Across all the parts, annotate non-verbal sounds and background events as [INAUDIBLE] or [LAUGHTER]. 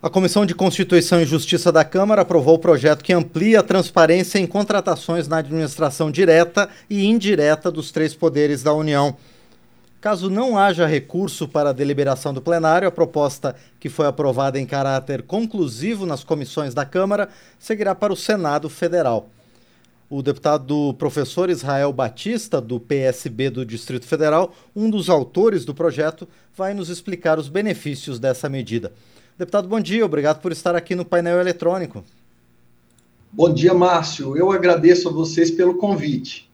A Comissão de Constituição e Justiça da Câmara aprovou o projeto que amplia a transparência em contratações na administração direta e indireta dos três poderes da União. Caso não haja recurso para a deliberação do plenário, a proposta, que foi aprovada em caráter conclusivo nas comissões da Câmara, seguirá para o Senado Federal. O deputado professor Israel Batista, do PSB do Distrito Federal, um dos autores do projeto, vai nos explicar os benefícios dessa medida. Deputado, bom dia, obrigado por estar aqui no painel eletrônico. Bom dia, Márcio. Eu agradeço a vocês pelo convite.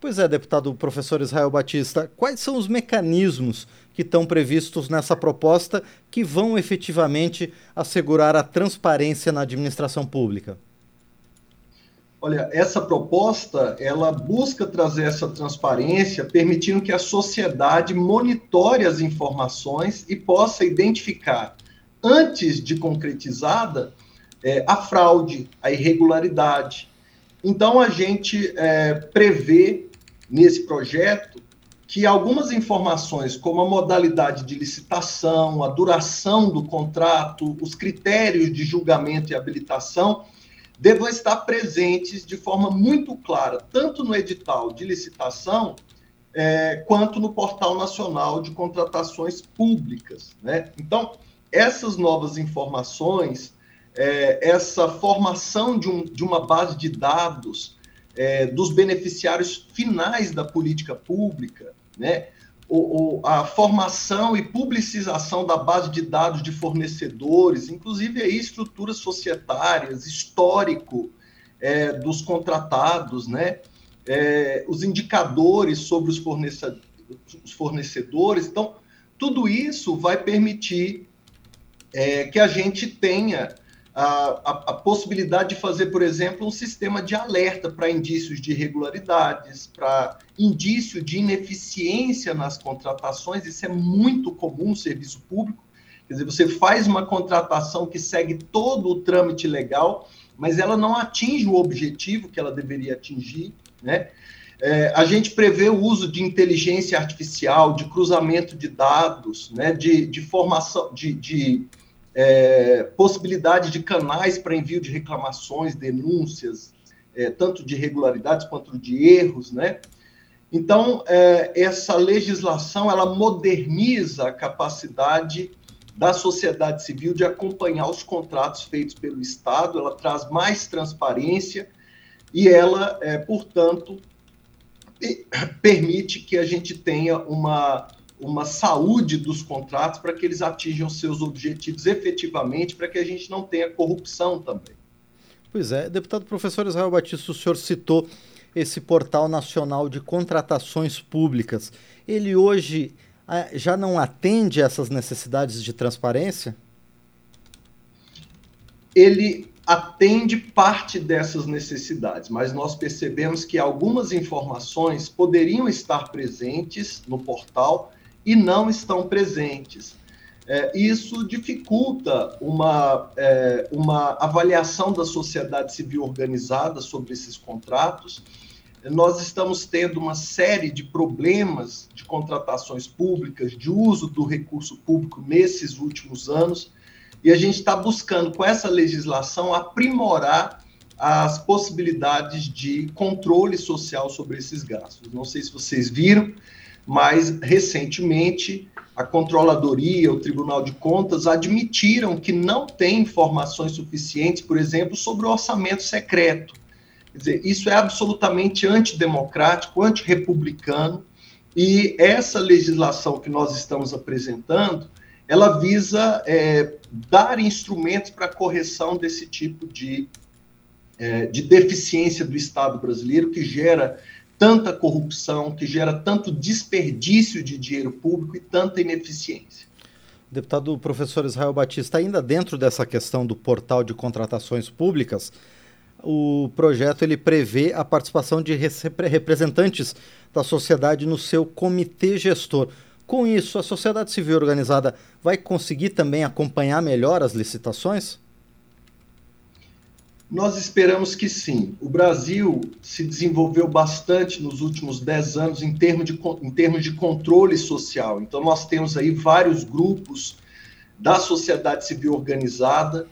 Pois é, deputado professor Israel Batista, quais são os mecanismos que estão previstos nessa proposta que vão efetivamente assegurar a transparência na administração pública? Olha, essa proposta, ela busca trazer essa transparência, permitindo que a sociedade monitore as informações e possa identificar antes de concretizada, é, a fraude, a irregularidade. Então, a gente é, prevê nesse projeto que algumas informações, como a modalidade de licitação, a duração do contrato, os critérios de julgamento e habilitação, devam estar presentes de forma muito clara, tanto no edital de licitação, é, quanto no Portal Nacional de Contratações Públicas. Né? Então, essas novas informações, é, essa formação de, um, de, uma base de dados é, dos beneficiários finais da política pública, né? O, o, a formação e publicização da base de dados de fornecedores, inclusive aí estruturas societárias, histórico é, dos contratados, né? É, os indicadores sobre os, fornecedores, os fornecedores. Então, tudo isso vai permitir é, que a gente tenha a, a, a, possibilidade de fazer, por exemplo, um sistema de alerta para indícios de irregularidades, para indício de ineficiência nas contratações. Isso é muito comum no serviço público. Quer dizer, você faz uma contratação que segue todo o trâmite legal, mas ela não atinge o objetivo que ela deveria atingir, né? É, a gente prevê o uso de inteligência artificial, de cruzamento de dados, né, de, de formação, de, de é, possibilidade de canais para envio de reclamações, denúncias, é, tanto de irregularidades quanto de erros, né? Então, é, essa legislação, ela moderniza a capacidade da sociedade civil de acompanhar os contratos feitos pelo Estado, ela traz mais transparência e ela, é, portanto, [COUGHS] permite que a gente tenha uma uma saúde dos contratos para que eles atinjam seus objetivos efetivamente, para que a gente não tenha corrupção também. Pois é, deputado professor Israel Batista, o senhor citou esse portal nacional de contratações públicas. Ele hoje ah, já não atende essas necessidades de transparência? Ele atende parte dessas necessidades, mas nós percebemos que algumas informações poderiam estar presentes no portal e não estão presentes. É, isso dificulta uma, é, uma avaliação da sociedade civil organizada sobre esses contratos. Nós estamos tendo uma série de problemas de contratações públicas, de uso do recurso público nesses últimos anos, e a gente está buscando, com essa legislação, aprimorar as possibilidades de controle social sobre esses gastos. Não sei se vocês viram, mas recentemente a controladoria, o Tribunal de Contas admitiram que não tem informações suficientes, por exemplo, sobre o orçamento secreto. Quer dizer, isso é absolutamente antidemocrático, antirrepublicano, e essa legislação que nós estamos apresentando, ela visa é, dar instrumentos para correção desse tipo de, é, de deficiência do Estado brasileiro, que gera tanta corrupção, que gera tanto desperdício de dinheiro público e tanta ineficiência. Deputado professor Israel Batista, ainda dentro dessa questão do portal de contratações públicas, o projeto ele prevê a participação de representantes da sociedade no seu comitê gestor. Com isso, a sociedade civil organizada vai conseguir também acompanhar melhor as licitações? Nós esperamos que sim. O Brasil se desenvolveu bastante nos últimos dez anos em termos, de, em termos de controle social. Então, nós temos aí vários grupos da sociedade civil organizada,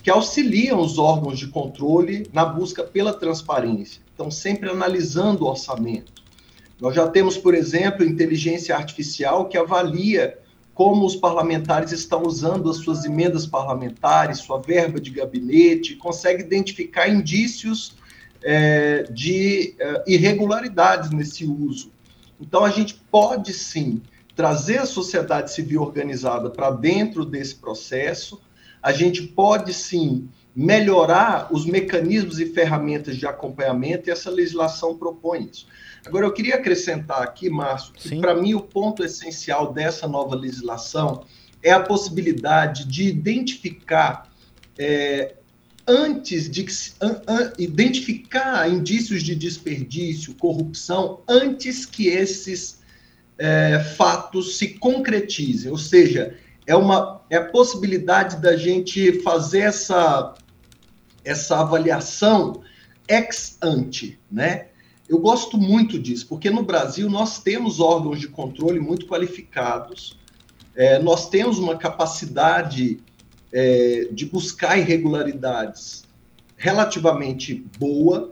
que auxiliam os órgãos de controle na busca pela transparência. Então, sempre analisando o orçamento. Nós já temos, por exemplo, inteligência artificial que avalia como os parlamentares estão usando as suas emendas parlamentares, sua verba de gabinete, consegue identificar indícios é, de é, irregularidades nesse uso. Então, a gente pode sim trazer a sociedade civil organizada para dentro desse processo, a gente pode sim melhorar os mecanismos e ferramentas de acompanhamento, e essa legislação propõe isso. Agora, eu queria acrescentar aqui, Márcio, que para mim o ponto essencial dessa nova legislação é a possibilidade de identificar é, antes de an, an, identificar indícios de desperdício, corrupção, antes que esses é, fatos se concretizem. Ou seja, é uma é a possibilidade da gente fazer essa essa avaliação ex ante, né? Eu gosto muito disso, porque no Brasil nós temos órgãos de controle muito qualificados, é, nós temos uma capacidade é, de buscar irregularidades relativamente boa,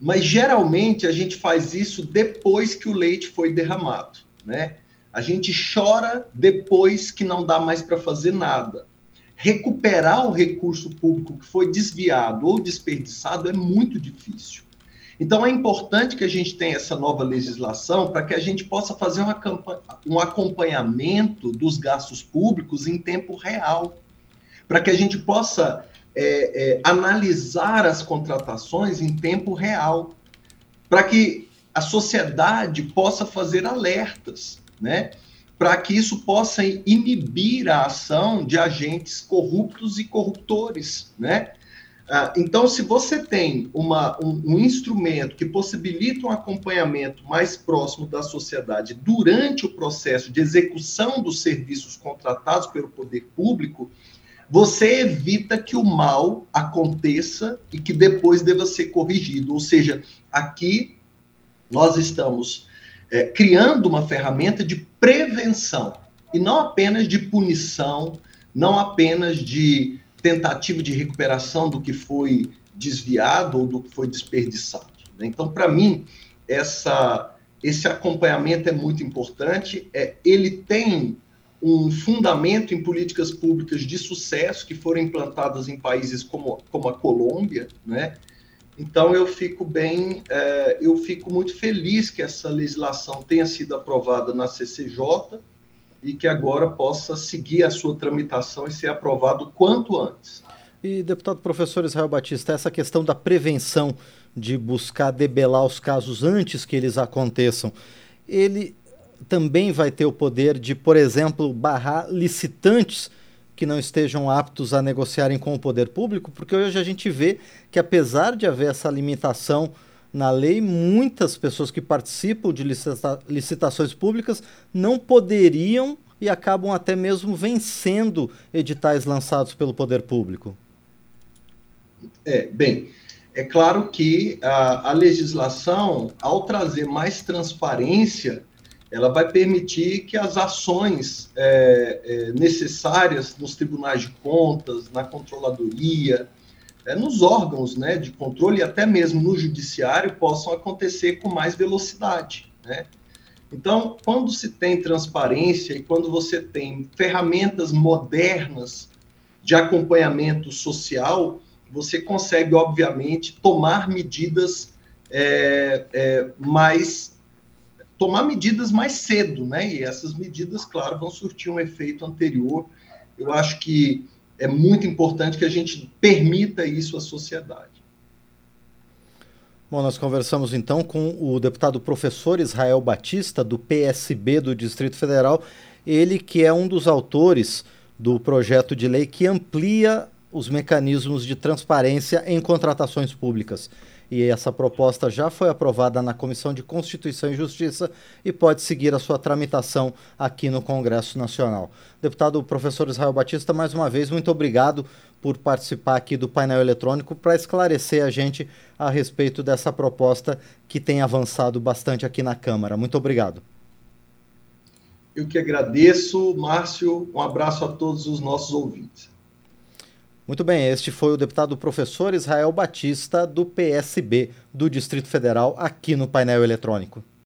mas geralmente a gente faz isso depois que o leite foi derramado, né? A gente chora depois que não dá mais para fazer nada. Recuperar o recurso público que foi desviado ou desperdiçado é muito difícil. Então, é importante que a gente tenha essa nova legislação para que a gente possa fazer um acompanhamento dos gastos públicos em tempo real, para que a gente possa é, é, analisar as contratações em tempo real, para que a sociedade possa fazer alertas, né? para que isso possa inibir a ação de agentes corruptos e corruptores, né? Ah, então, se você tem uma, um, um, instrumento que possibilita um acompanhamento mais próximo da sociedade durante o processo de execução dos serviços contratados pelo poder público, você evita que o mal aconteça e que depois deva ser corrigido. Ou seja, aqui nós estamos é, criando uma ferramenta de prevenção e não apenas de punição, não apenas de tentativa de recuperação do que foi desviado ou do que foi desperdiçado. Né? Então, para mim, essa, esse acompanhamento é muito importante. É, ele tem um fundamento em políticas públicas de sucesso que foram implantadas em países como, como a Colômbia, né? Então eu fico bem, é, eu fico muito feliz que essa legislação tenha sido aprovada na CCJ e que agora possa seguir a sua tramitação e ser aprovado quanto antes. E, deputado professor Israel Batista, essa questão da prevenção, de buscar debelar os casos antes que eles aconteçam, ele também vai ter o poder de, por exemplo, barrar licitantes que não estejam aptos a negociarem com o poder público? Porque hoje a gente vê que, apesar de haver essa limitação na lei, muitas pessoas que participam de licita licitações públicas não poderiam e acabam até mesmo vencendo editais lançados pelo poder público. É, bem, é claro que a, a legislação, ao trazer mais transparência, ela vai permitir que as ações é, é, necessárias nos tribunais de contas, na controladoria, é, nos órgãos né, de controle e até mesmo no judiciário possam acontecer com mais velocidade. Né? Então, quando se tem transparência e quando você tem ferramentas modernas de acompanhamento social, você consegue, obviamente, tomar medidas é, é, mais tomar medidas mais cedo, né? E essas medidas, claro, vão surtir um efeito anterior. Eu acho que é muito importante que a gente permita isso à sociedade. Bom, nós conversamos então com o deputado professor Israel Batista, do PSB do Distrito Federal, ele que é um dos autores do projeto de lei que amplia os mecanismos de transparência em contratações públicas e essa proposta já foi aprovada na Comissão de Constituição e Justiça e pode seguir a sua tramitação aqui no Congresso Nacional. Deputado professor Israel Batista, mais uma vez, muito obrigado por participar aqui do painel eletrônico para esclarecer a gente a respeito dessa proposta que tem avançado bastante aqui na Câmara. Muito obrigado. Eu que agradeço, Márcio. Um abraço a todos os nossos ouvintes. Muito bem, este foi o deputado professor Israel Batista, do PSB do Distrito Federal, aqui no painel eletrônico.